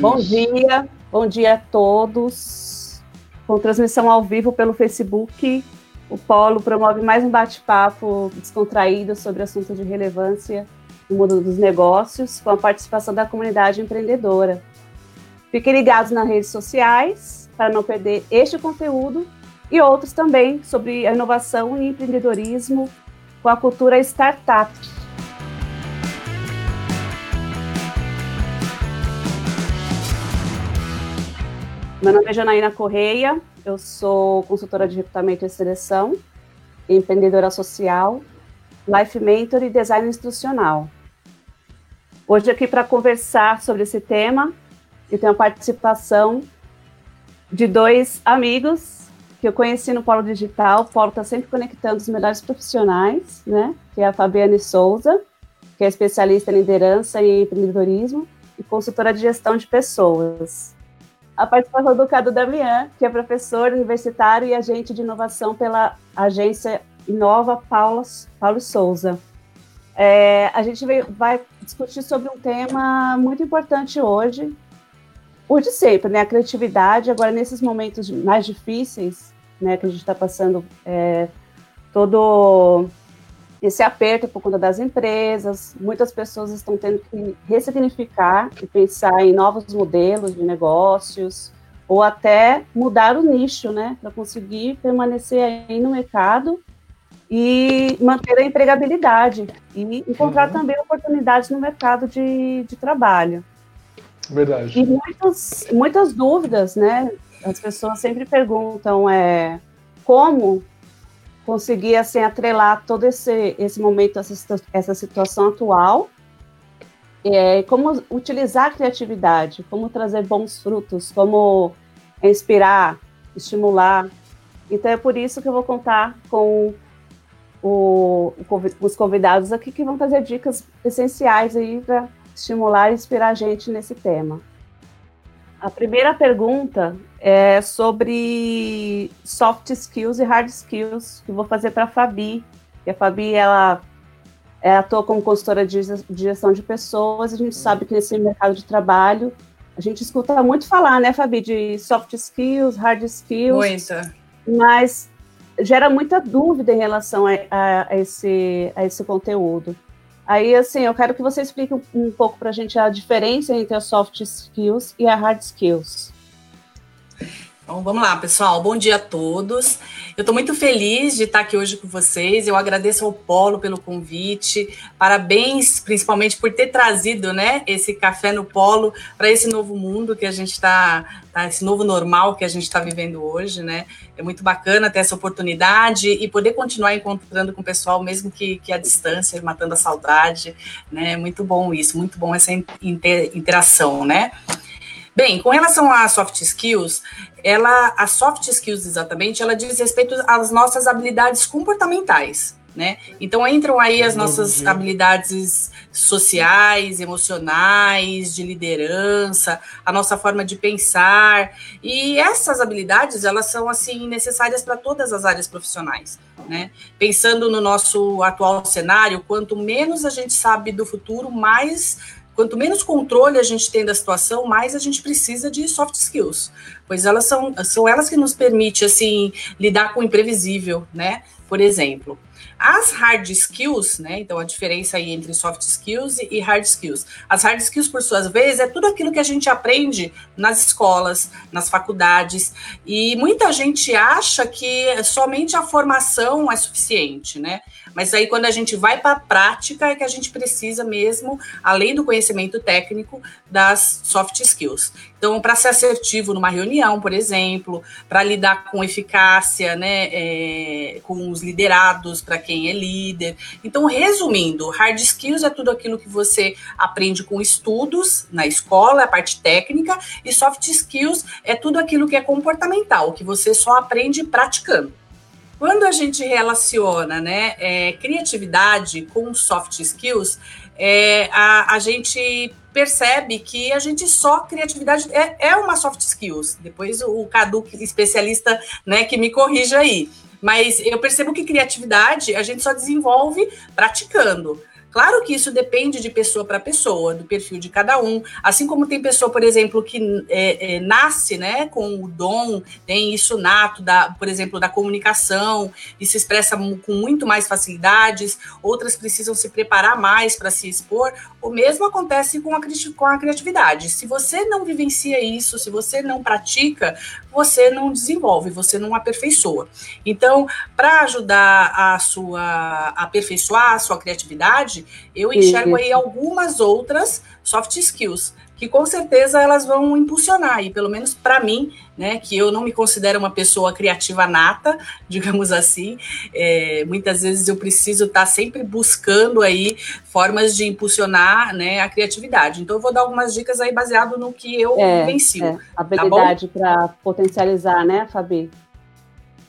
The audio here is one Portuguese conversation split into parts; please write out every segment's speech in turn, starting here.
Bom dia, bom dia a todos. Com transmissão ao vivo pelo Facebook, o Polo promove mais um bate-papo descontraído sobre assuntos de relevância no mundo dos negócios, com a participação da comunidade empreendedora. Fiquem ligados nas redes sociais para não perder este conteúdo e outros também sobre a inovação e empreendedorismo com a cultura startup. Meu nome é Janaína Correia, eu sou consultora de recrutamento e seleção, empreendedora social, life mentor e design institucional. Hoje aqui para conversar sobre esse tema, eu tenho a participação de dois amigos que eu conheci no Polo Digital. O Polo está sempre conectando os melhores profissionais, né? Que é a Fabiane Souza, que é especialista em liderança e empreendedorismo e consultora de gestão de pessoas. A participação do Cadu Damian, que é professor universitário e agente de inovação pela agência Inova Paulo, Paulo Souza. É, a gente vai discutir sobre um tema muito importante hoje, o de sempre, né? A criatividade, agora nesses momentos mais difíceis, né? Que a gente está passando é, todo esse aperto por conta das empresas, muitas pessoas estão tendo que ressignificar e pensar em novos modelos de negócios, ou até mudar o nicho, né? Para conseguir permanecer aí no mercado e manter a empregabilidade e encontrar uhum. também oportunidades no mercado de, de trabalho. Verdade. E muitas, muitas dúvidas, né? As pessoas sempre perguntam é, como conseguir assim, atrelar todo esse, esse momento, essa, essa situação atual, é, como utilizar a criatividade, como trazer bons frutos, como inspirar, estimular. Então é por isso que eu vou contar com o, os convidados aqui que vão trazer dicas essenciais aí para estimular e inspirar a gente nesse tema. A primeira pergunta é sobre soft skills e hard skills, que vou fazer para a Fabi. a Fabi, ela, ela atua como consultora de gestão de pessoas, a gente sabe que nesse mercado de trabalho, a gente escuta muito falar, né, Fabi, de soft skills, hard skills. Muita. Mas gera muita dúvida em relação a, a, a esse, a esse conteúdo. Aí, assim, eu quero que você explique um, um pouco para a gente a diferença entre as soft skills e a hard skills. Então, vamos lá, pessoal. Bom dia a todos. Eu estou muito feliz de estar aqui hoje com vocês. Eu agradeço ao Polo pelo convite. Parabéns, principalmente, por ter trazido né, esse café no Polo para esse novo mundo que a gente está, tá, esse novo normal que a gente está vivendo hoje. Né? É muito bacana ter essa oportunidade e poder continuar encontrando com o pessoal, mesmo que, que à distância, matando a saudade. Né? Muito bom isso, muito bom essa inter, interação, né? Bem, com relação às soft skills, ela, a soft skills exatamente, ela diz respeito às nossas habilidades comportamentais, né? Então entram aí as nossas habilidades sociais, emocionais, de liderança, a nossa forma de pensar. E essas habilidades, elas são assim necessárias para todas as áreas profissionais, né? Pensando no nosso atual cenário, quanto menos a gente sabe do futuro, mais Quanto menos controle a gente tem da situação, mais a gente precisa de soft skills, pois elas são, são elas que nos permitem assim lidar com o imprevisível, né? Por exemplo, as hard skills, né? Então a diferença aí entre soft skills e hard skills. As hard skills, por suas vezes, é tudo aquilo que a gente aprende nas escolas, nas faculdades, e muita gente acha que somente a formação é suficiente, né? Mas aí, quando a gente vai para a prática, é que a gente precisa mesmo, além do conhecimento técnico, das soft skills. Então, para ser assertivo numa reunião, por exemplo, para lidar com eficácia, né, é, com os liderados, para quem é líder. Então, resumindo, hard skills é tudo aquilo que você aprende com estudos na escola, a parte técnica, e soft skills é tudo aquilo que é comportamental, que você só aprende praticando. Quando a gente relaciona né, é, criatividade com soft skills, é, a, a gente percebe que a gente só criatividade é, é uma soft skills. Depois o, Cadu, especialista, né, que me corrija aí. Mas eu percebo que criatividade a gente só desenvolve praticando. Claro que isso depende de pessoa para pessoa, do perfil de cada um. Assim como tem pessoa, por exemplo, que é, é, nasce né, com o dom, tem isso nato, da, por exemplo, da comunicação, e se expressa com muito mais facilidades, outras precisam se preparar mais para se expor. O mesmo acontece com a, com a criatividade. Se você não vivencia isso, se você não pratica, você não desenvolve, você não aperfeiçoa. Então, para ajudar a sua a aperfeiçoar a sua criatividade, eu enxergo aí algumas outras soft skills que com certeza elas vão impulsionar, e pelo menos para mim, né, que eu não me considero uma pessoa criativa nata, digamos assim, é, muitas vezes eu preciso estar tá sempre buscando aí formas de impulsionar né, a criatividade. Então eu vou dar algumas dicas aí baseado no que eu é, vivencio. É, tá habilidade tá para potencializar, né, Fabi?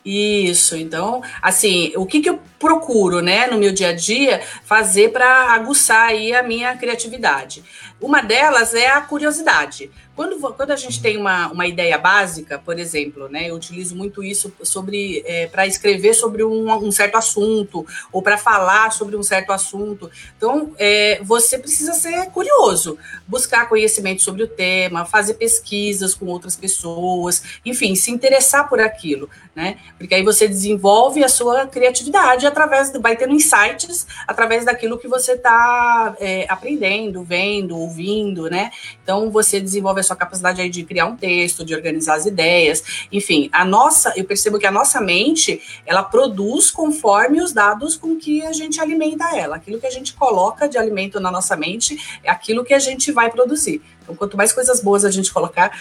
Isso, então, assim, o que, que eu procuro, né, no meu dia a dia, fazer para aguçar aí a minha criatividade? Uma delas é a curiosidade. Quando, quando a gente tem uma, uma ideia básica, por exemplo, né, eu utilizo muito isso sobre é, para escrever sobre um, um, certo assunto ou para falar sobre um certo assunto. Então, é, você precisa ser curioso, buscar conhecimento sobre o tema, fazer pesquisas com outras pessoas, enfim, se interessar por aquilo, né? Porque aí você desenvolve a sua criatividade através, vai tendo insights através daquilo que você está é, aprendendo, vendo, ouvindo, né? Então, você desenvolve a sua capacidade aí de criar um texto, de organizar as ideias, enfim, a nossa, eu percebo que a nossa mente, ela produz conforme os dados com que a gente alimenta ela. Aquilo que a gente coloca de alimento na nossa mente é aquilo que a gente vai produzir. Então, quanto mais coisas boas a gente colocar,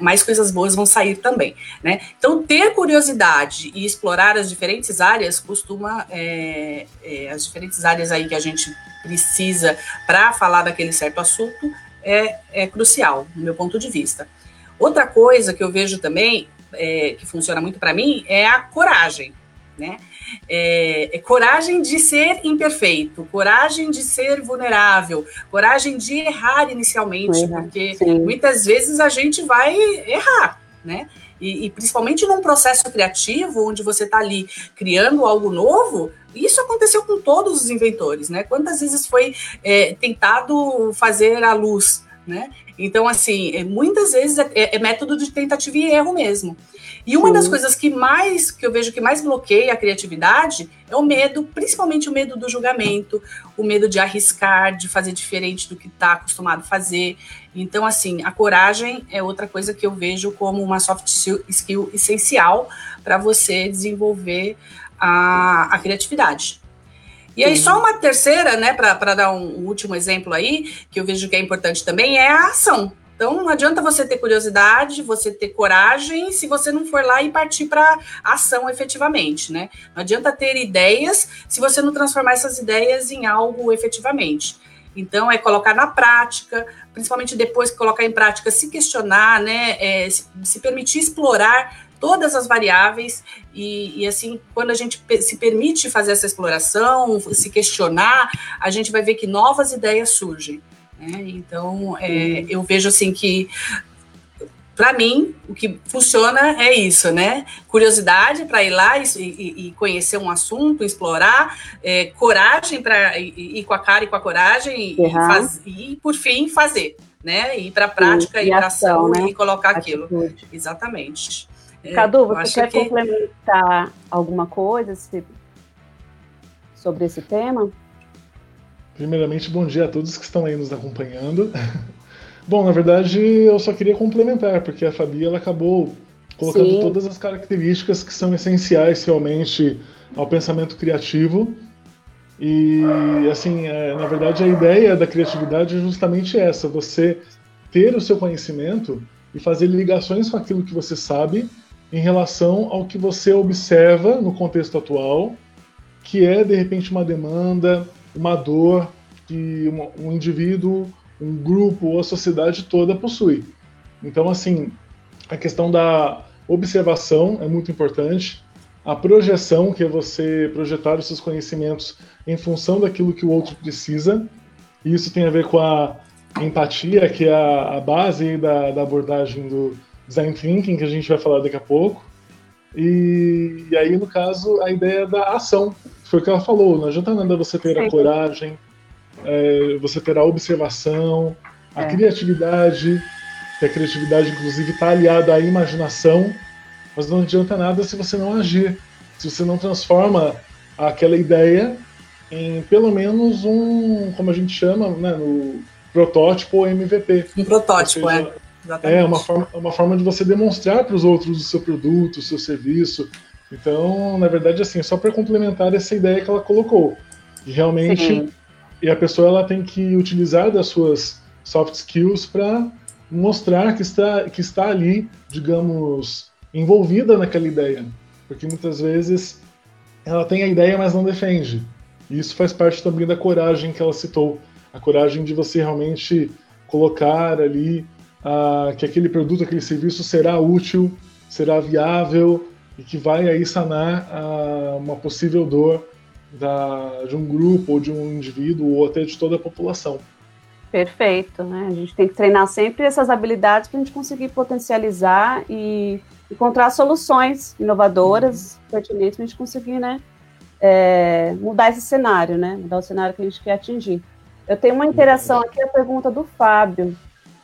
mais coisas boas vão sair também, né? Então, ter curiosidade e explorar as diferentes áreas costuma, é, é, as diferentes áreas aí que a gente precisa para falar daquele certo assunto, é, é crucial, do meu ponto de vista. Outra coisa que eu vejo também, é, que funciona muito para mim, é a coragem, né? É, é, coragem de ser imperfeito, coragem de ser vulnerável, coragem de errar inicialmente, porque sim. muitas vezes a gente vai errar, né? E, e, principalmente num processo criativo, onde você está ali criando algo novo, isso aconteceu com todos os inventores, né? Quantas vezes foi é, tentado fazer a luz, né? Então, assim, é, muitas vezes é, é, método de tentativa e erro mesmo. E uma Sim. das coisas que mais, que eu vejo que mais bloqueia a criatividade é o medo, principalmente o medo do julgamento, o medo de arriscar, de fazer diferente do que está acostumado a fazer. Então, assim, a coragem é outra coisa que eu vejo como uma soft skill essencial para você desenvolver a, a criatividade. E aí, só uma terceira, né, para dar um, um, último exemplo aí, que eu vejo que é importante também, é a ação. Então, não adianta você ter curiosidade, você ter coragem, se você não for lá e partir para ação efetivamente, né? Não adianta ter ideias se você não transformar essas ideias em algo efetivamente. Então, é colocar na prática, principalmente depois que colocar em prática, se questionar, né? É, se, permitir explorar todas as variáveis e, e, assim, quando a gente se permite fazer essa exploração, se questionar, a gente vai ver que novas ideias surgem. Né? Então, é, eu vejo assim que para mim, o que funciona é isso, né? Curiosidade para ir lá e, e, e, conhecer um assunto, explorar, é, coragem para ir, com a cara e com a coragem e, faz, e por fim, fazer, né? Ir para a prática, ir para ação, né? e colocar Atitude. aquilo. Exatamente. É, Cadu, você quer que... complementar alguma coisa sobre esse tema? Primeiramente, bom dia a todos que estão aí nos acompanhando. Bom, na verdade, eu só queria complementar, porque a Fabi ela acabou colocando Sim. todas as características que são essenciais realmente ao pensamento criativo. E, assim, é, na verdade, a ideia da criatividade é justamente essa: você ter o seu conhecimento e fazer ligações com aquilo que você sabe em relação ao que você observa no contexto atual, que é de repente uma demanda, uma dor que um indivíduo, um grupo ou a sociedade toda possui. Então, assim, a questão da observação é muito importante, a projeção, que é você projetar os seus conhecimentos em função daquilo que o outro precisa, e isso tem a ver com a empatia, que é a, a base da, da abordagem do, design thinking, que a gente vai falar daqui a pouco. E, e aí, no caso, a ideia da ação. Foi o que ela falou, não adianta nada você ter a coragem, é, você terá observação, a é. criatividade, que a criatividade, inclusive, está aliada à imaginação, mas não adianta nada se você não agir, se você não transforma aquela ideia em pelo menos um, como a gente chama, né, no protótipo ou MVP. Um protótipo, seja, é. Exatamente. É uma forma, uma forma de você demonstrar para os outros o seu produto, o seu serviço. Então, na verdade, assim, só para complementar essa ideia que ela colocou, que realmente Sim. e a pessoa ela tem que utilizar das suas soft skills para mostrar que está que está ali, digamos, envolvida naquela ideia, porque muitas vezes ela tem a ideia, mas não defende. E isso faz parte também da coragem que ela citou, a coragem de você realmente colocar ali uh, que aquele produto, aquele serviço será útil, será viável e que vai aí sanar uh, uma possível dor da, de um grupo ou de um indivíduo ou até de toda a população. Perfeito, né? A gente tem que treinar sempre essas habilidades para a gente conseguir potencializar e encontrar soluções inovadoras, uhum. pertinentes, para a gente conseguir, né, é, mudar esse cenário, né? Mudar o cenário que a gente quer atingir. Eu tenho uma interação aqui, a pergunta do Fábio.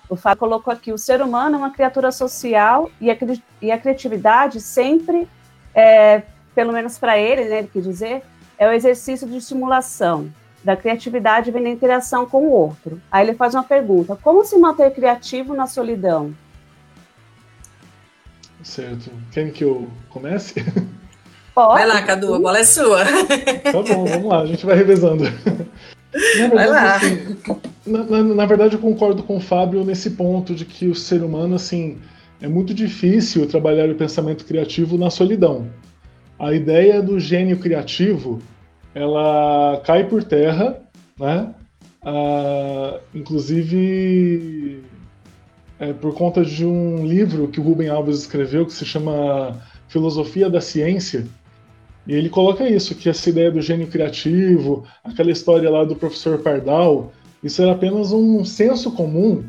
O Fábio colocou aqui: o ser humano é uma criatura social e a, e a criatividade sempre, é, pelo menos para ele, né, ele quer dizer, é o exercício de estimulação. Da criatividade vem da interação com o outro. Aí ele faz uma pergunta: como se manter criativo na solidão? Certo. Quem que eu comece? Pode. Vai lá, Cadu, a bola é sua. Tá bom, vamos lá, a gente vai revezando. Na verdade, vai lá. Assim, na, na, na, verdade, eu concordo com o Fábio nesse ponto de que o ser humano, assim, é muito difícil trabalhar o pensamento criativo na solidão. A ideia do gênio criativo, ela cai por terra, né? Ah, inclusive, é, por conta de um livro que o Rubem Alves escreveu que se chama Filosofia da Ciência, e ele coloca isso, que essa ideia do gênio criativo, aquela história lá do professor Pardal, isso era apenas um senso comum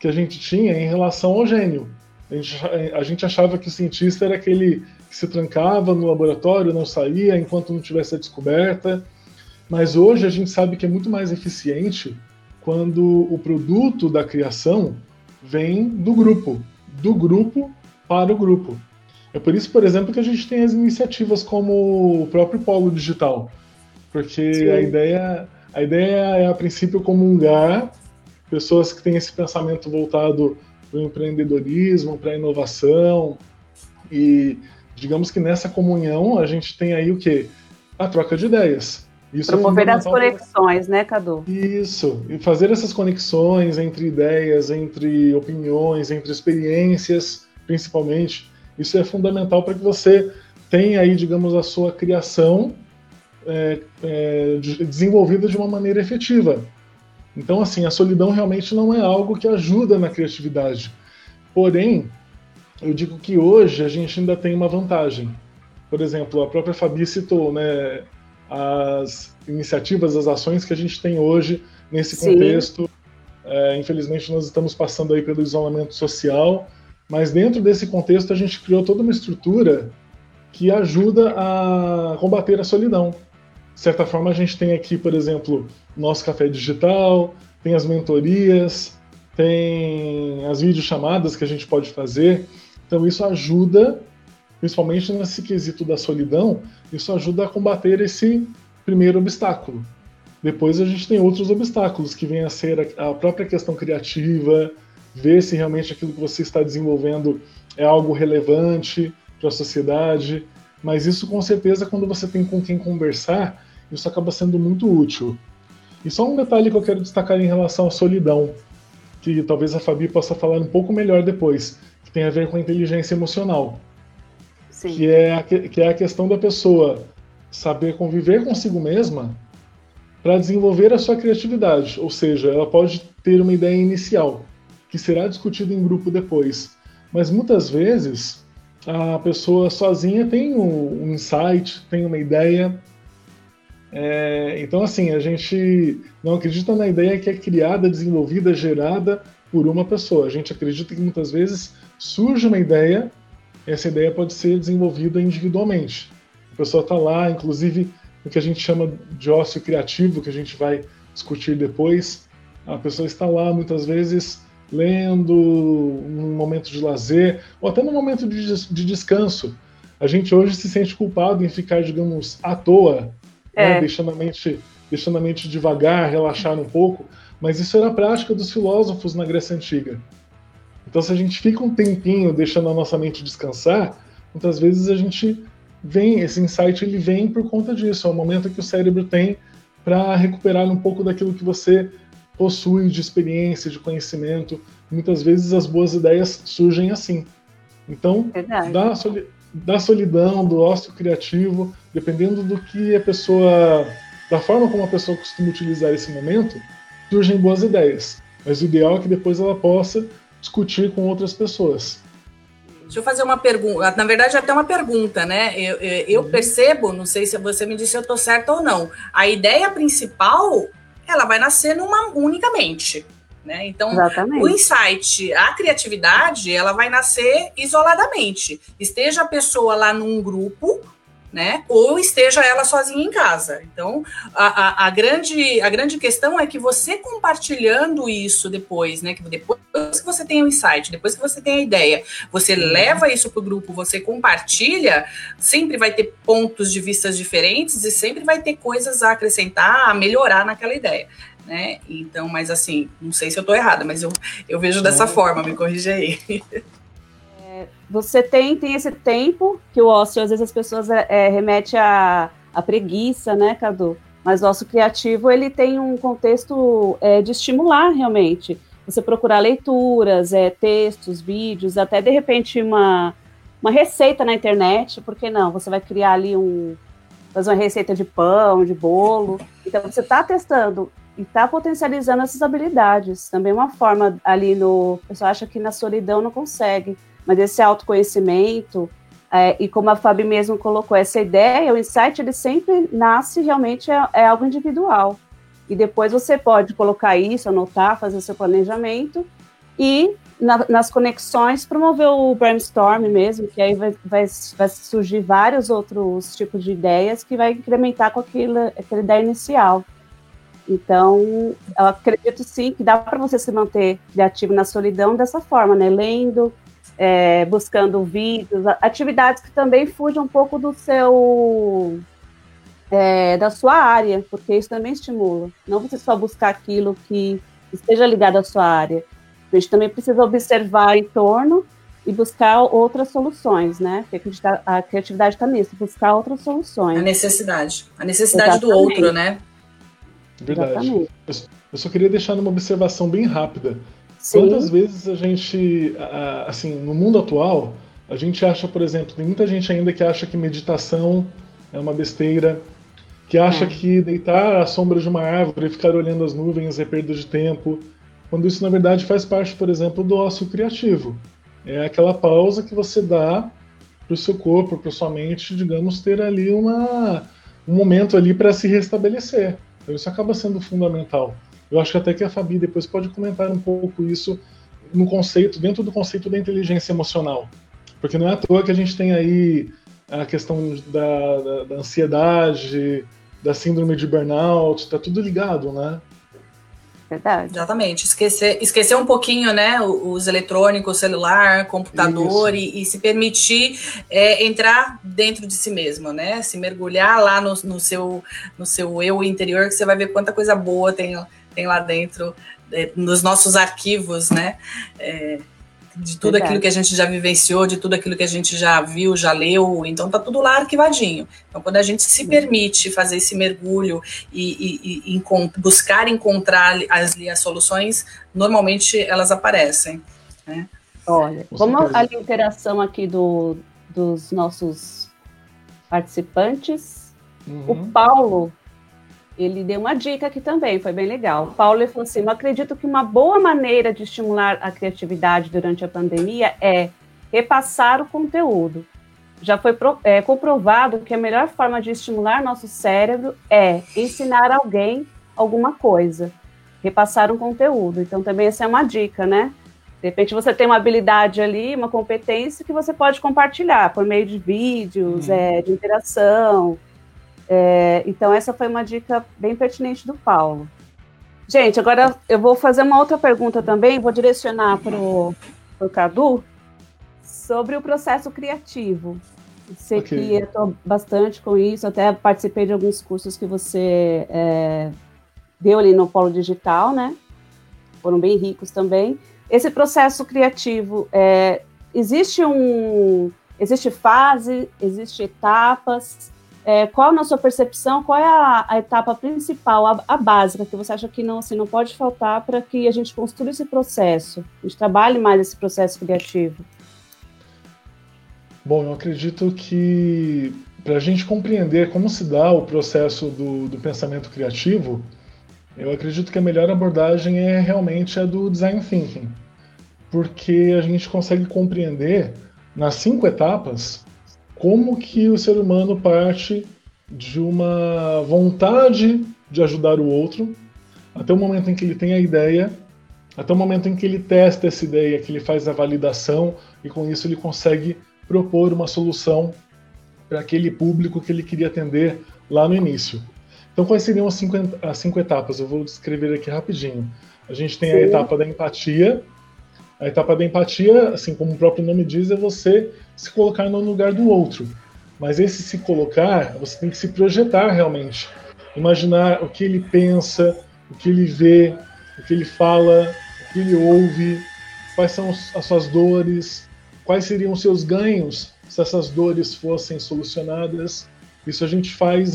que a gente tinha em relação ao gênio. A gente, a gente achava que o cientista era aquele que se trancava no laboratório, não saía enquanto não tivesse a descoberta. Mas hoje a gente sabe que é muito mais eficiente quando o produto da criação vem do grupo, do grupo para o grupo. É por isso, por exemplo, que a gente tem as iniciativas como o próprio Polo Digital, porque a ideia, a ideia é, a princípio, comungar pessoas que têm esse pensamento voltado para o empreendedorismo, para a inovação, e digamos que nessa comunhão a gente tem aí o quê? A troca de ideias. Isso é Promover é as conexões, né, Cadu? Isso, e fazer essas conexões entre ideias, entre opiniões, entre experiências, principalmente, isso é fundamental para que você tenha aí, digamos, a sua criação é, é, desenvolvida de uma maneira efetiva. Então, assim, a solidão realmente não é algo que ajuda na criatividade. Porém, eu digo que hoje a gente ainda tem uma vantagem. Por exemplo, a própria Fabi citou, né, as iniciativas, as ações que a gente tem hoje nesse contexto. É, infelizmente, nós estamos passando aí pelo isolamento social mas dentro desse contexto, a gente criou toda uma estrutura que ajuda a combater a solidão. De certa forma, a gente tem aqui, por exemplo, nosso café digital, tem as mentorias, tem as videochamadas que a gente pode fazer. Então, isso ajuda, principalmente nesse quesito da solidão, isso ajuda a combater esse primeiro obstáculo. Depois a gente tem outros obstáculos, que vem a ser a própria questão criativa, ver se realmente aquilo que você está desenvolvendo é algo relevante para a sociedade. Mas isso, com certeza, quando você tem com quem conversar, isso acaba sendo muito útil. E só um detalhe que eu quero destacar em relação à solidão, que talvez a Fabi possa falar um pouco melhor depois, que tem a ver com a inteligência emocional. Sim. Que, é a, que é a questão da pessoa saber conviver consigo mesma para desenvolver a sua criatividade. Ou seja, ela pode ter uma ideia inicial, que será discutido em grupo depois. Mas muitas vezes a pessoa sozinha tem um, um insight, tem uma ideia. É, então, assim, a gente não acredita na ideia que é criada, desenvolvida, gerada por uma pessoa. A gente acredita que muitas vezes surge uma ideia, essa ideia pode ser desenvolvida individualmente. A pessoa está lá, inclusive, o que a gente chama de ócio criativo, que a gente vai discutir depois. A pessoa está lá muitas vezes lendo, num momento de lazer, ou até num momento de, de descanso. A gente hoje se sente culpado em ficar, digamos, à toa, né, é. né, deixando, a mente, deixando a mente devagar, relaxar um pouco, mas isso era a prática dos filósofos na Grécia Antiga. Então, se a gente fica um tempinho deixando a nossa mente descansar, muitas vezes a gente vem, esse insight ele vem por conta disso, é o momento que o cérebro tem para recuperar um pouco daquilo que você possui de experiência, de conhecimento. Muitas vezes as boas ideias surgem assim. Então, da, soli da solidão, do ócio criativo, dependendo do que a pessoa, da forma como a pessoa costuma utilizar esse momento, surgem boas ideias. Mas o ideal é que depois ela possa discutir com outras pessoas. Deixa eu fazer uma pergunta, na verdade até uma pergunta, né? Eu, eu, eu uhum. percebo, não sei se você me disse se eu estou certa ou não. A ideia principal ela vai nascer numa unicamente. Né? Então, Exatamente. o insight, a criatividade, ela vai nascer isoladamente. Esteja a pessoa lá num grupo, né? Ou esteja ela sozinha em casa. Então, a, a, a, grande, a grande questão é que você compartilhando isso depois, né? Que depois que você tem o um insight, depois que você tem a ideia, você leva isso para o grupo, você compartilha, sempre vai ter pontos de vistas diferentes e sempre vai ter coisas a acrescentar, a melhorar naquela ideia. Né? Então, mas assim, não sei se eu estou errada, mas eu, eu vejo dessa forma, me corrija aí. você tem, tem esse tempo que o ócio, às vezes as pessoas é, é, remete a, a preguiça, né, Cadu? Mas o ócio criativo, ele tem um contexto é, de estimular realmente. Você procurar leituras, é, textos, vídeos, até de repente uma, uma receita na internet, por que não? Você vai criar ali um, fazer uma receita de pão, de bolo. Então você está testando e está potencializando essas habilidades. Também uma forma ali no. O pessoal acha que na solidão não consegue mas esse autoconhecimento, é, e como a Fabi mesmo colocou, essa ideia, o insight, ele sempre nasce realmente, é, é algo individual. E depois você pode colocar isso, anotar, fazer seu planejamento e na, nas conexões promover o brainstorm mesmo, que aí vai, vai, vai, surgir vários outros tipos de ideias que vai incrementar com aquilo, aquela ideia inicial. Então, eu acredito sim que dá para você se manter criativo na solidão dessa forma, né? Lendo, é, buscando vídeos, atividades que também fujam um pouco do seu é, da sua área, porque isso também estimula. Não você só buscar aquilo que esteja ligado à sua área. A gente também precisa observar em torno e buscar outras soluções, né? Porque a criatividade está nisso, buscar outras soluções. A necessidade. A necessidade Exatamente. do outro, né? Verdade. Eu só queria deixar uma observação bem rápida. Sim. Quantas vezes a gente, assim, no mundo atual, a gente acha, por exemplo, tem muita gente ainda que acha que meditação é uma besteira, que acha é. que deitar à sombra de uma árvore e ficar olhando as nuvens é perda de tempo, quando isso na verdade faz parte, por exemplo, do ócio criativo. É aquela pausa que você dá para o seu corpo, para sua mente, digamos, ter ali uma, um momento ali para se restabelecer. Então isso acaba sendo fundamental. Eu acho que até que a Fabi depois pode comentar um pouco isso no conceito, dentro do conceito da inteligência emocional. Porque não é à toa que a gente tem aí a questão da, da, da ansiedade, da síndrome de burnout, está tudo ligado, né? Verdade. Exatamente. Esquecer, esquecer um pouquinho, né, os eletrônicos, celular, computador e, e, se permitir é, entrar dentro de si mesmo, né? Se mergulhar lá no, no, seu, no seu eu interior, que você vai ver quanta coisa boa tem tem lá dentro, é, nos nossos arquivos, né? É, de tudo Verdade. aquilo que a gente já vivenciou, de tudo aquilo que a gente já viu, já leu, então tá tudo lá arquivadinho. Então, quando a gente se permite fazer esse mergulho e, e, e buscar encontrar as, as soluções, normalmente elas aparecem. Né? Olha, como a interação aqui do, dos nossos participantes, uhum. o Paulo ele deu uma dica aqui também, foi bem legal. Paulo falou assim: eu acredito que uma boa maneira de estimular a criatividade durante a pandemia é repassar o conteúdo. Já foi é, comprovado que a melhor forma de estimular nosso cérebro é ensinar alguém alguma coisa, repassar um conteúdo. Então, também essa é uma dica, né? De repente você tem uma habilidade ali, uma competência que você pode compartilhar por meio de vídeos, uhum. é, de interação, é, então, essa foi uma dica bem pertinente do Paulo. Gente, agora eu vou fazer uma outra pergunta também, vou direcionar para o Cadu sobre o processo criativo. Você okay. que estou bastante com isso, até participei de alguns cursos que você é, deu ali no Polo Digital, né? Foram bem ricos também. Esse processo criativo, é, existe um, existe fase, existe etapas. É, qual, na sua percepção, qual é a, a etapa principal, a, a, básica, que você acha que não, assim, não pode faltar para que a gente construa esse processo, a gente trabalhe mais esse processo criativo? Bom, eu acredito que para a gente compreender como se dá o processo do, do, pensamento criativo, eu acredito que a melhor abordagem é realmente a do design thinking, porque a gente consegue compreender nas cinco etapas como que o ser humano parte de uma vontade de ajudar o outro até o momento em que ele tem a ideia, até o momento em que ele testa essa ideia, que ele faz a validação e com isso ele consegue propor uma solução para aquele público que ele queria atender lá no início. Então, quais seriam as cinco, as cinco etapas? Eu vou descrever aqui rapidinho. A gente tem Sim. a etapa da empatia. A etapa da empatia, assim como o próprio nome diz, é você se colocar no lugar do outro. Mas esse se colocar, você tem que se projetar realmente. Imaginar o que ele pensa, o que ele vê, o que ele fala, o que ele ouve, quais são as suas dores, quais seriam os seus ganhos se essas dores fossem solucionadas. Isso a gente faz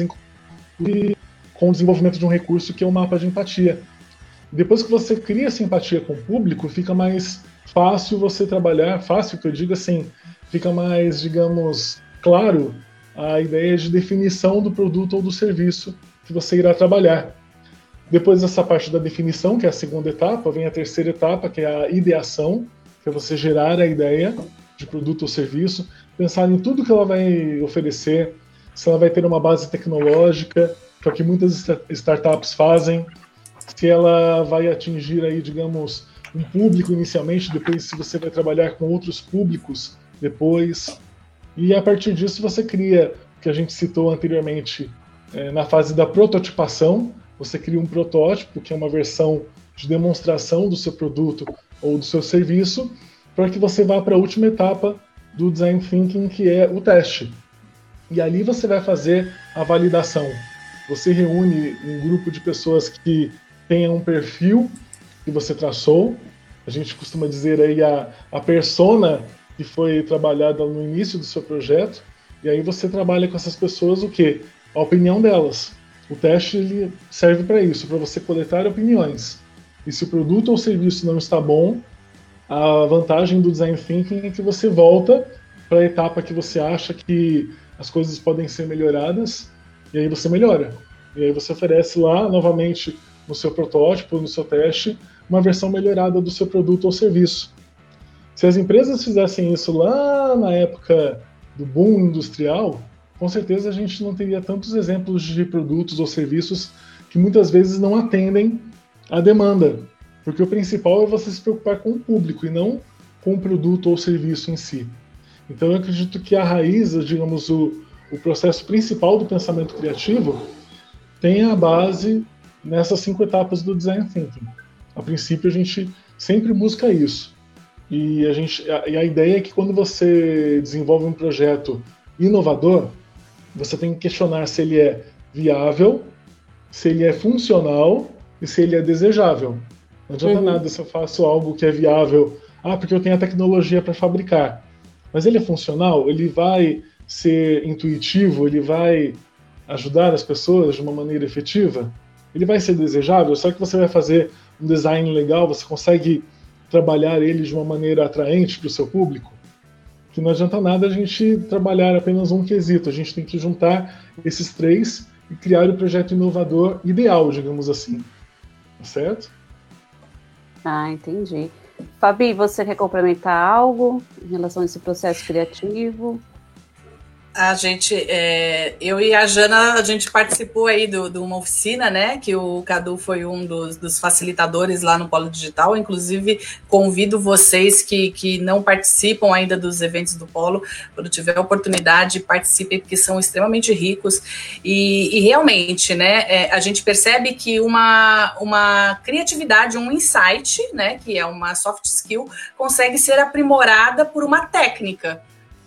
com o desenvolvimento de um recurso que é o mapa de empatia. Depois que você cria essa empatia com o público, fica mais fácil você trabalhar, fácil que eu digo assim, fica mais, digamos, claro a ideia de definição do produto ou do serviço que você irá trabalhar. Depois dessa parte da definição, que é a segunda etapa, vem a terceira etapa, que é a ideação, que é você gerar a ideia de produto ou serviço, pensar em tudo que ela vai oferecer, se ela vai ter uma base tecnológica, que é o que muitas startups fazem, se ela vai atingir aí, digamos, um público inicialmente, depois se você vai trabalhar com outros públicos depois. E a partir disso você cria, que a gente citou anteriormente, é, na fase da prototipação, você cria um protótipo, que é uma versão de demonstração do seu produto ou do seu serviço, para que você vá para a última etapa do design thinking, que é o teste. E ali você vai fazer a validação. Você reúne um grupo de pessoas que tenham um perfil que você traçou. A gente costuma dizer aí a, a persona que foi trabalhada no início do seu projeto. E aí você trabalha com essas pessoas o que? A opinião delas. O teste ele serve para isso, para você coletar opiniões. E se o produto ou serviço não está bom, a vantagem do design thinking é que você volta para a etapa que você acha que as coisas podem ser melhoradas e aí você melhora. E aí você oferece lá novamente no seu protótipo, no seu teste, uma versão melhorada do seu produto ou serviço. Se as empresas fizessem isso lá na época do boom industrial, com certeza a gente não teria tantos exemplos de produtos ou serviços que muitas vezes não atendem à demanda. Porque o principal é você se preocupar com o público e não com o produto ou serviço em si. Então eu acredito que a raiz, digamos, o, o processo principal do pensamento criativo tem a base nessas cinco etapas do design thinking. A princípio a gente sempre busca isso. E a, gente, a, e a ideia é que quando você desenvolve um projeto inovador, você tem que questionar se ele é viável, se ele é funcional e se ele é desejável. Não adianta uhum. nada se eu faço algo que é viável, ah, porque eu tenho a tecnologia para fabricar. Mas ele é funcional, ele vai ser intuitivo, ele vai ajudar as pessoas de uma maneira efetiva? Ele vai ser desejável? Será que você vai fazer um design legal? Você consegue trabalhar ele de uma maneira atraente para o seu público? Que não adianta nada a gente trabalhar apenas um quesito, a gente tem que juntar esses três e criar o projeto inovador ideal, digamos assim. Tá certo? Ah, entendi. Fabi, você quer complementar algo em relação a esse processo criativo? A gente, é, eu e a Jana, a gente participou aí de uma oficina, né? Que o Cadu foi um dos, dos, facilitadores lá no Polo Digital. Inclusive, convido vocês que, que não participam ainda dos eventos do Polo, quando tiver oportunidade, participem, porque são extremamente ricos. E, e realmente, né? É, a gente percebe que uma, uma criatividade, um insight, né? Que é uma soft skill, consegue ser aprimorada por uma técnica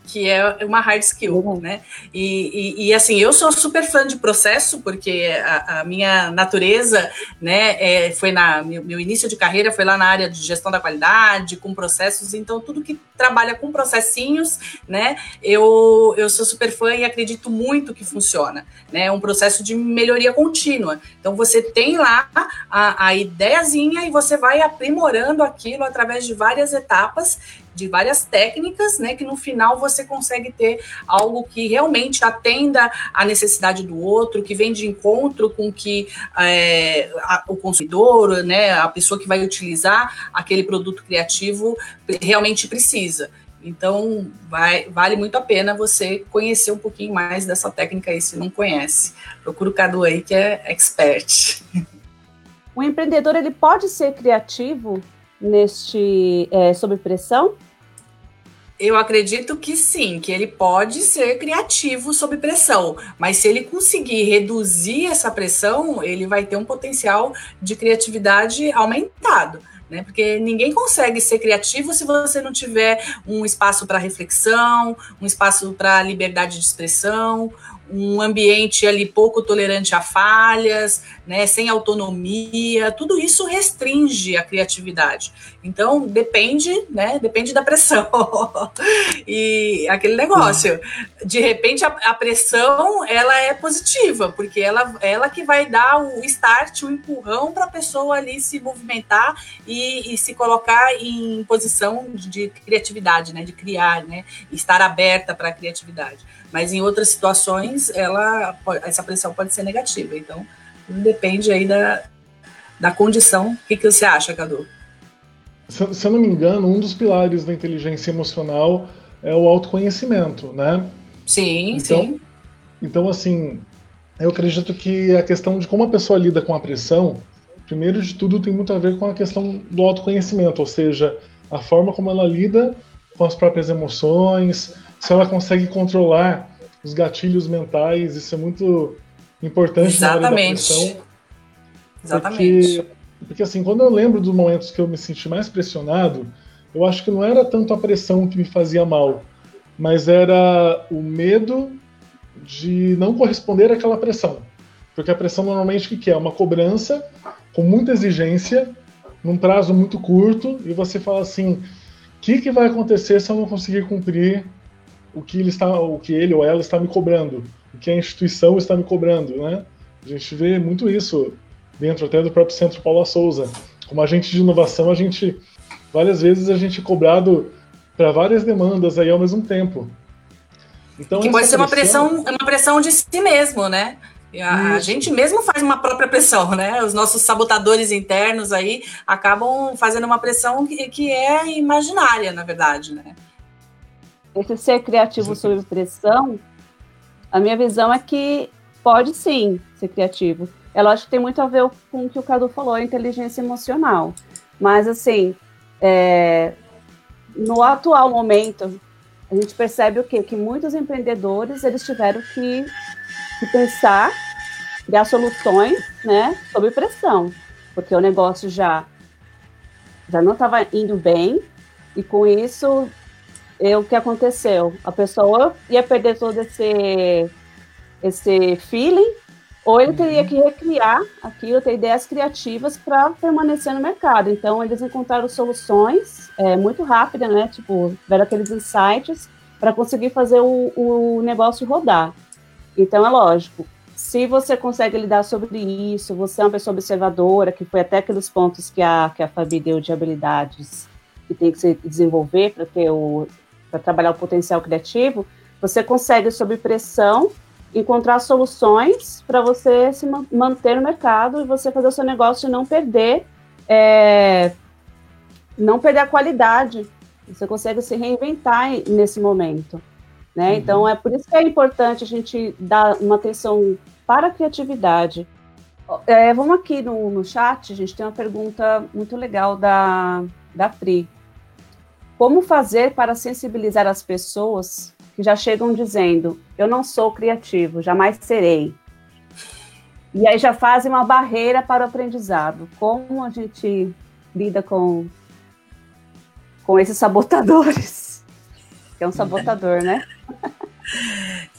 que é uma hard skill, né? E, e, e, assim, eu sou super fã de processo, porque a, a minha natureza, né, é, foi na meu, meu, início de carreira foi lá na área de gestão da qualidade, com processos, então tudo que trabalha com processinhos, né, eu, eu sou super fã e acredito muito que funciona, né? É um processo de melhoria contínua. Então você tem lá a, a ideiazinha e você vai aprimorando aquilo através de várias etapas de várias técnicas, né, que no final você consegue ter algo que realmente atenda à necessidade do outro, que vem de encontro com que é, a, o consumidor, né, a pessoa que vai utilizar aquele produto criativo realmente precisa. Então, vai, vale muito a pena você conhecer um pouquinho mais dessa técnica aí, se não conhece. Procura o Cadu aí, que é expert. O empreendedor, ele pode ser criativo neste é, sob pressão? Eu acredito que sim, que ele pode ser criativo sob pressão, mas se ele conseguir reduzir essa pressão, ele vai ter um potencial de criatividade aumentado. Né? Porque ninguém consegue ser criativo se você não tiver um espaço para reflexão, um espaço para liberdade de expressão, um ambiente ali pouco tolerante a falhas, né, sem autonomia, tudo isso restringe a criatividade. Então depende, né, depende da pressão. e aquele negócio, de repente a, a, pressão ela é positiva, porque ela ela que vai dar o start, o empurrão para a pessoa ali se movimentar e, e, se colocar em posição de criatividade, né, de criar, né, estar aberta para a criatividade. Mas em outras situações, ela, essa pressão pode ser negativa. Então, depende aí da, da condição. O que, que você acha, Cadu? Se, se eu não me engano, um dos pilares da inteligência emocional é o autoconhecimento, né? Sim, então, sim. Então, assim, eu acredito que a questão de como a pessoa lida com a pressão, primeiro de tudo, tem muito a ver com a questão do autoconhecimento, ou seja, a forma como ela lida com as próprias emoções, se ela consegue controlar os gatilhos mentais, isso é muito importante Exatamente. na pressão. Exatamente. Porque, porque assim, quando eu lembro dos momentos que eu me senti mais pressionado, eu acho que não era tanto a pressão que me fazia mal, mas era o medo de não corresponder àquela pressão. Porque a pressão normalmente o que é? Uma cobrança com muita exigência, num prazo muito curto, e você fala assim: o que, que vai acontecer se eu não conseguir cumprir o que ele está, o que ele ou ela está me cobrando, o que a instituição está me cobrando, né? A gente vê muito isso dentro até do próprio Centro Paula Souza. Como agente de inovação, a gente várias vezes a gente é cobrado para várias demandas aí ao mesmo tempo. Então, que pode ser uma pressão, uma pressão de si mesmo, né? A, a, gente mesmo faz uma própria pressão, né? Os nossos sabotadores internos aí acabam fazendo uma pressão que, que é imaginária, na verdade, né? Esse ser criativo sob pressão, a minha visão é que pode sim ser criativo. É lógico que tem muito a ver com o que o Cadu falou, a inteligência emocional. Mas, assim, é, no atual momento, a gente percebe o quê? Que muitos empreendedores, eles tiveram que, que pensar, criar soluções, né, sob pressão. Porque o negócio já, já não estava indo bem, e com isso e o que aconteceu? A pessoa ia perder todo esse, esse feeling, ou ele teria que recriar aquilo, ter ideias criativas para permanecer no mercado. Então, eles encontraram soluções é, muito rápidas, né? Tipo, tiveram aqueles insights para conseguir fazer o, o negócio rodar. Então, é lógico, se você consegue lidar sobre isso, você é uma pessoa observadora, que foi até aqueles pontos que a, que a Fabi deu de habilidades que tem que se desenvolver para ter o, para trabalhar o potencial criativo, você consegue, sob pressão, encontrar soluções para você se manter no mercado e você fazer o seu negócio e não perder, é, não perder a qualidade. Você consegue se reinventar nesse momento. Né? Uhum. Então, é por isso que é importante a gente dar uma atenção para a criatividade. É, vamos aqui no, no chat, a gente tem uma pergunta muito legal da, da Pri. Como fazer para sensibilizar as pessoas que já chegam dizendo: Eu não sou criativo, jamais serei? E aí já fazem uma barreira para o aprendizado. Como a gente lida com, com esses sabotadores? Que é um sabotador, né?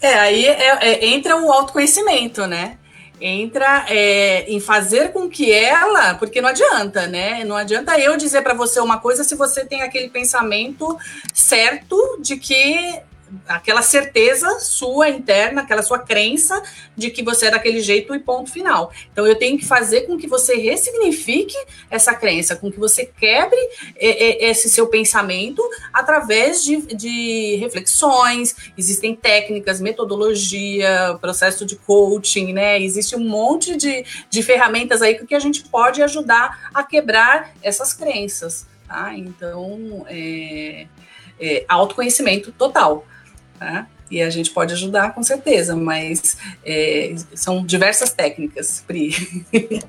É, aí é, é, entra o autoconhecimento, né? Entra é, em fazer com que ela, porque não adianta, né? Não adianta eu dizer para você uma coisa se você tem aquele pensamento certo de que aquela certeza sua interna, aquela sua crença de que você é daquele jeito e ponto final. Então eu tenho que fazer com que você ressignifique essa crença, com que você quebre esse seu pensamento através de, de reflexões. Existem técnicas, metodologia, processo de coaching, né? Existe um monte de, de ferramentas aí que a gente pode ajudar a quebrar essas crenças. Tá? Então, é, é, autoconhecimento total. Tá? E a gente pode ajudar com certeza, mas é, são diversas técnicas, Pri.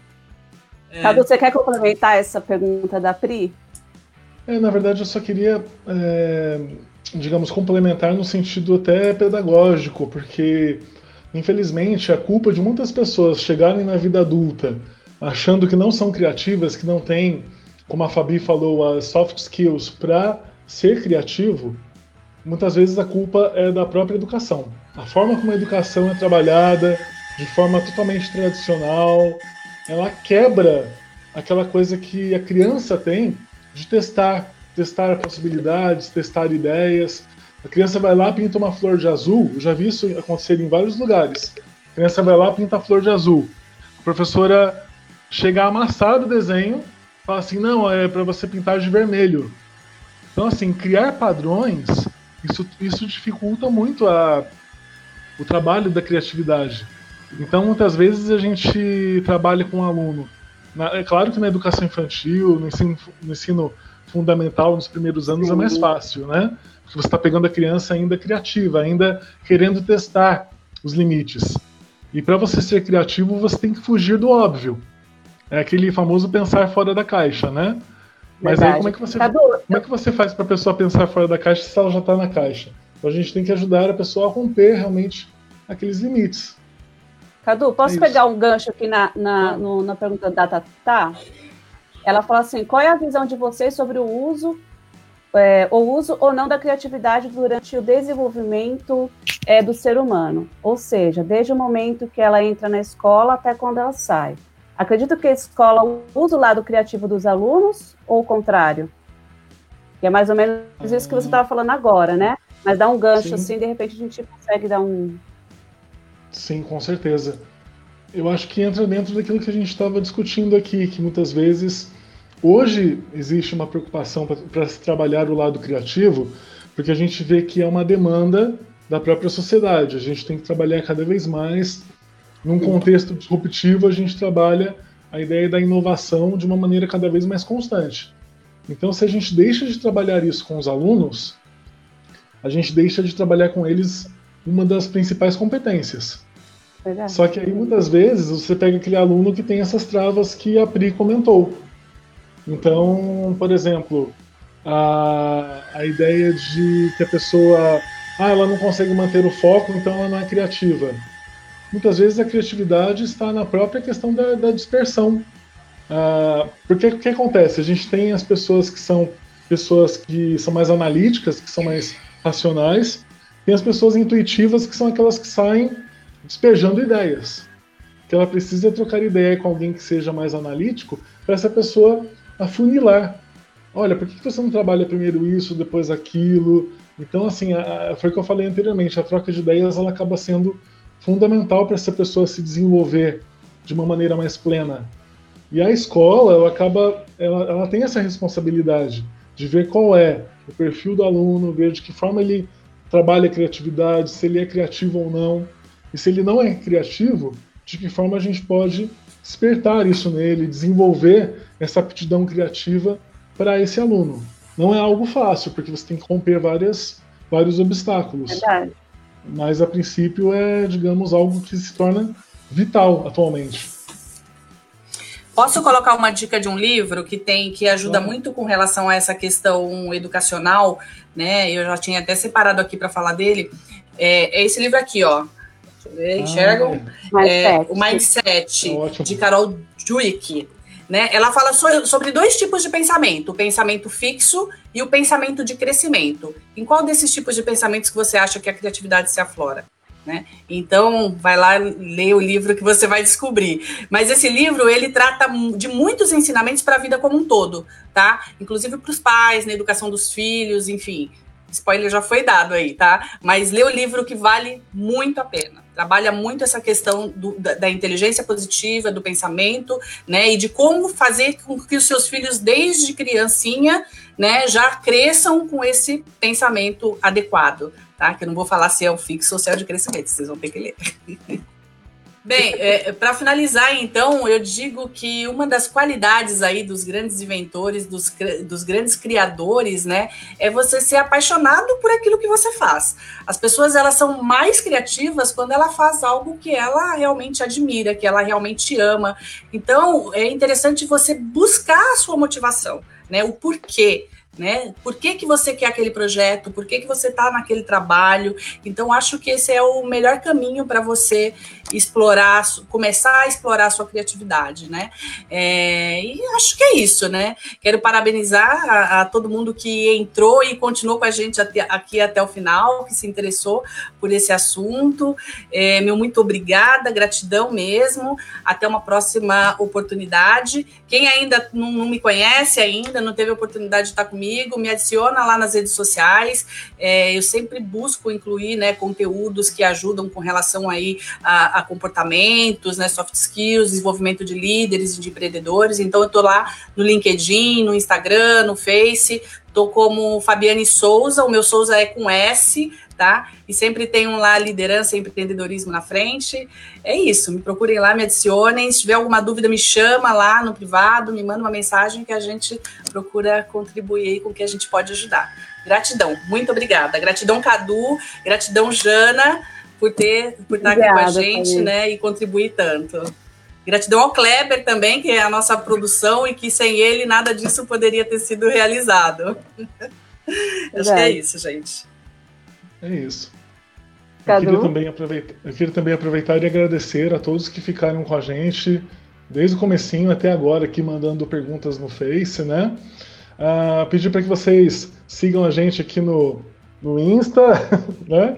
é. Cadu, você quer complementar essa pergunta da Pri? É, na verdade, eu só queria, é, digamos, complementar no sentido até pedagógico, porque, infelizmente, a culpa de muitas pessoas chegarem na vida adulta achando que não são criativas, que não têm, como a Fabi falou, as soft skills para ser criativo, muitas vezes a culpa é da própria educação. A forma como a educação é trabalhada, de forma totalmente tradicional, ela quebra aquela coisa que a criança tem de testar, testar possibilidades, testar ideias. A criança vai lá, pinta uma flor de azul, eu já vi isso acontecer em vários lugares. A criança vai lá, pinta a flor de azul. A professora chega a amassar o desenho, fala assim: não, é para você pintar de vermelho. Então, assim, criar padrões isso, isso dificulta muito a, o trabalho da criatividade. Então, muitas vezes a gente trabalha com um aluno. Na, é claro que na educação infantil, no ensino, no ensino fundamental, nos primeiros anos, Sim. é mais fácil, né? Porque você está pegando a criança ainda criativa, ainda querendo testar os limites. E para você ser criativo, você tem que fugir do óbvio. É aquele famoso pensar fora da caixa, né? Mas Verdade. aí como é que você, como é que você faz para a pessoa pensar fora da caixa se ela já está na caixa? Então a gente tem que ajudar a pessoa a romper realmente aqueles limites. Cadu, posso é pegar um gancho aqui na, na, no, na pergunta da Tatá? Ela fala assim: qual é a visão de vocês sobre o uso, é, o uso ou não da criatividade durante o desenvolvimento é, do ser humano? Ou seja, desde o momento que ela entra na escola até quando ela sai. Acredito que a escola usa o lado criativo dos alunos ou o contrário? Que é mais ou menos isso que você estava falando agora, né? Mas dá um gancho Sim. assim, de repente a gente consegue dar um. Sim, com certeza. Eu acho que entra dentro daquilo que a gente estava discutindo aqui, que muitas vezes hoje existe uma preocupação para se trabalhar o lado criativo, porque a gente vê que é uma demanda da própria sociedade. A gente tem que trabalhar cada vez mais num contexto disruptivo, a gente trabalha a ideia da inovação de uma maneira cada vez mais constante. Então, se a gente deixa de trabalhar isso com os alunos, a gente deixa de trabalhar com eles uma das principais competências. Verdade. Só que aí muitas vezes você pega aquele aluno que tem essas travas que a Pri comentou. Então, por exemplo, a, a ideia de que a pessoa ah, ela não consegue manter o foco, então ela não é criativa muitas vezes a criatividade está na própria questão da, da dispersão. Uh, porque o que acontece? A gente tem as pessoas que são pessoas que são mais analíticas, que são mais racionais, tem as pessoas intuitivas, que são aquelas que saem despejando ideias. Que ela precisa trocar ideia com alguém que seja mais analítico para essa pessoa afunilar. Olha, por que você não trabalha primeiro isso, depois aquilo? Então, assim, a, a, foi o que eu falei anteriormente, a troca de ideias ela acaba sendo fundamental para essa pessoa se desenvolver de uma maneira mais plena. E a escola, ela acaba, ela, ela tem essa responsabilidade de ver qual é o perfil do aluno, ver de que forma ele trabalha a criatividade, se ele é criativo ou não. E se ele não é criativo, de que forma a gente pode despertar isso nele, desenvolver essa aptidão criativa para esse aluno. Não é algo fácil, porque você tem que romper várias, vários obstáculos. Verdade. Mas a princípio é, digamos, algo que se torna vital atualmente. Posso colocar uma dica de um livro que tem que ajuda muito com relação a essa questão educacional, né? Eu já tinha até separado aqui para falar dele. É, é, esse livro aqui, ó. Deixa eu ver, enxergam? Ah, é, o Mindset, é de Carol Dweck. Né? Ela fala so sobre dois tipos de pensamento: o pensamento fixo e o pensamento de crescimento. Em qual desses tipos de pensamentos que você acha que a criatividade se aflora? Né? Então, vai lá ler o livro que você vai descobrir. Mas esse livro, ele trata de muitos ensinamentos para a vida como um todo, tá? Inclusive para os pais, na educação dos filhos, enfim. Spoiler já foi dado aí, tá? Mas lê o livro que vale muito a pena trabalha muito essa questão do, da, da, inteligência positiva, do pensamento, né, e de como fazer com que os seus filhos, desde criancinha, né, já cresçam com esse pensamento adequado, tá? Que eu não vou falar se é o fixo ou se é o de crescimento, vocês vão ter que ler. Bem, é, para finalizar, então, eu digo que uma das qualidades aí dos grandes inventores, dos, dos grandes criadores, né, é você ser apaixonado por aquilo que você faz. As pessoas elas são mais criativas quando ela faz algo que ela realmente admira, que ela realmente ama. Então, é interessante você buscar a sua motivação, né, o porquê né? Por que, que você quer aquele projeto? Por que, que você está naquele trabalho? Então, acho que esse é o melhor caminho para você explorar, começar a explorar a sua criatividade, né? É, e acho que é isso, né? Quero parabenizar a, a, todo mundo que entrou e continuou com a gente até, aqui até o final, que se interessou por esse assunto. É, meu muito obrigada, gratidão mesmo. Até uma próxima oportunidade. Quem ainda não, não me conhece ainda, não teve oportunidade de estar comigo, me adiciona lá nas redes sociais. É, eu sempre busco incluir né, conteúdos que ajudam com relação aí a, a, comportamentos, né, soft skills, desenvolvimento de líderes e de empreendedores. Então, eu estou lá no LinkedIn, no Instagram, no Face. Estou como Fabiane Souza, o meu Souza é com S, tá? E sempre tenho lá liderança e empreendedorismo na frente. É isso, me procurem lá, me adicionem. Se tiver alguma dúvida, me chama lá no privado, me manda uma mensagem que a gente procura contribuir com o que a gente pode ajudar. Gratidão, muito obrigada. Gratidão, Cadu, gratidão, Jana, por ter por estar obrigada, aqui com a gente, né, e contribuir tanto. Gratidão ao Kleber também, que é a nossa produção e que sem ele nada disso poderia ter sido realizado. Acho que é isso, gente. É isso. Eu queria, também aproveitar, eu queria também aproveitar e agradecer a todos que ficaram com a gente desde o comecinho até agora aqui mandando perguntas no Face, né? Uh, pedir para que vocês sigam a gente aqui no, no Insta, né?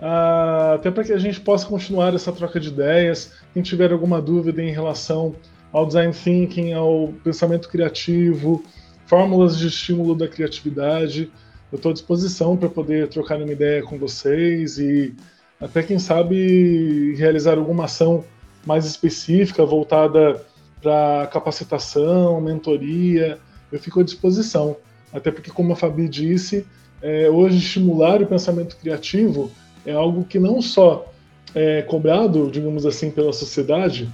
Uh, até para que a gente possa continuar essa troca de ideias. Quem tiver alguma dúvida em relação ao design thinking, ao pensamento criativo, fórmulas de estímulo da criatividade, eu estou à disposição para poder trocar uma ideia com vocês e até quem sabe realizar alguma ação mais específica voltada para capacitação, mentoria, eu fico à disposição. Até porque, como a Fabi disse, é, hoje estimular o pensamento criativo é algo que não só é cobrado, digamos assim, pela sociedade,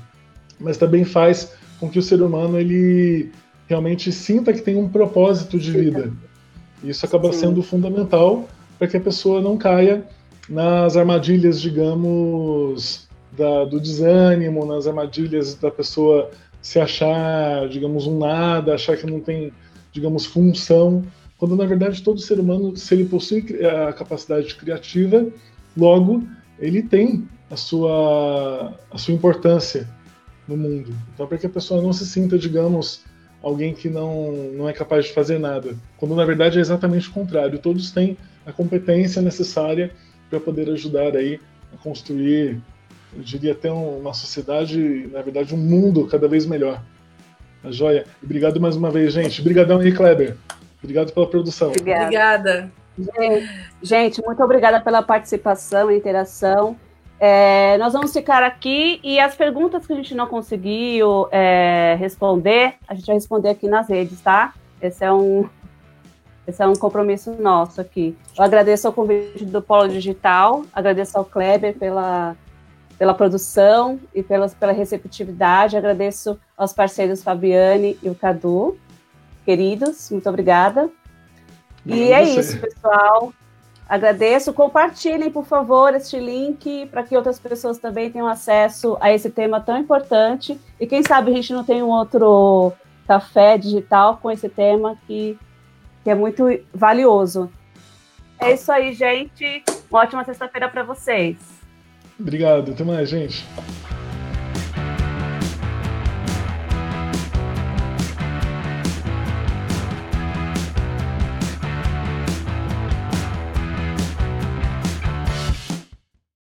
mas também faz com que o ser humano ele realmente sinta que tem um propósito de vida. Isso acaba Sim. sendo fundamental para que a pessoa não caia nas armadilhas, digamos, da, do desânimo, nas armadilhas da pessoa se achar, digamos, um nada, achar que não tem, digamos, função, quando na verdade todo ser humano, se ele possui a capacidade criativa, logo ele tem a sua, a sua importância no mundo. Então, para que a pessoa não se sinta, digamos, alguém que não, não é capaz de fazer nada. Quando na verdade é exatamente o contrário. Todos têm a competência necessária para poder ajudar aí a construir, eu diria até uma sociedade, na verdade um mundo cada vez melhor. A joia. Obrigado mais uma vez, gente. Obrigadão aí, Kleber. Obrigado pela produção. Obrigada. Gente, muito obrigada pela participação e interação. É, nós vamos ficar aqui e as perguntas que a gente não conseguiu é, responder, a gente vai responder aqui nas redes, tá? Esse é um, esse é um compromisso nosso aqui. Eu agradeço ao convite do Polo Digital, agradeço ao Kleber pela, pela produção e pela, pela receptividade, agradeço aos parceiros Fabiane e o Cadu, queridos, muito obrigada. E é isso, pessoal. Agradeço. Compartilhem, por favor, este link para que outras pessoas também tenham acesso a esse tema tão importante. E quem sabe a gente não tem um outro café digital com esse tema que, que é muito valioso. É isso aí, gente. Uma ótima sexta-feira para vocês. Obrigado. Até mais, gente.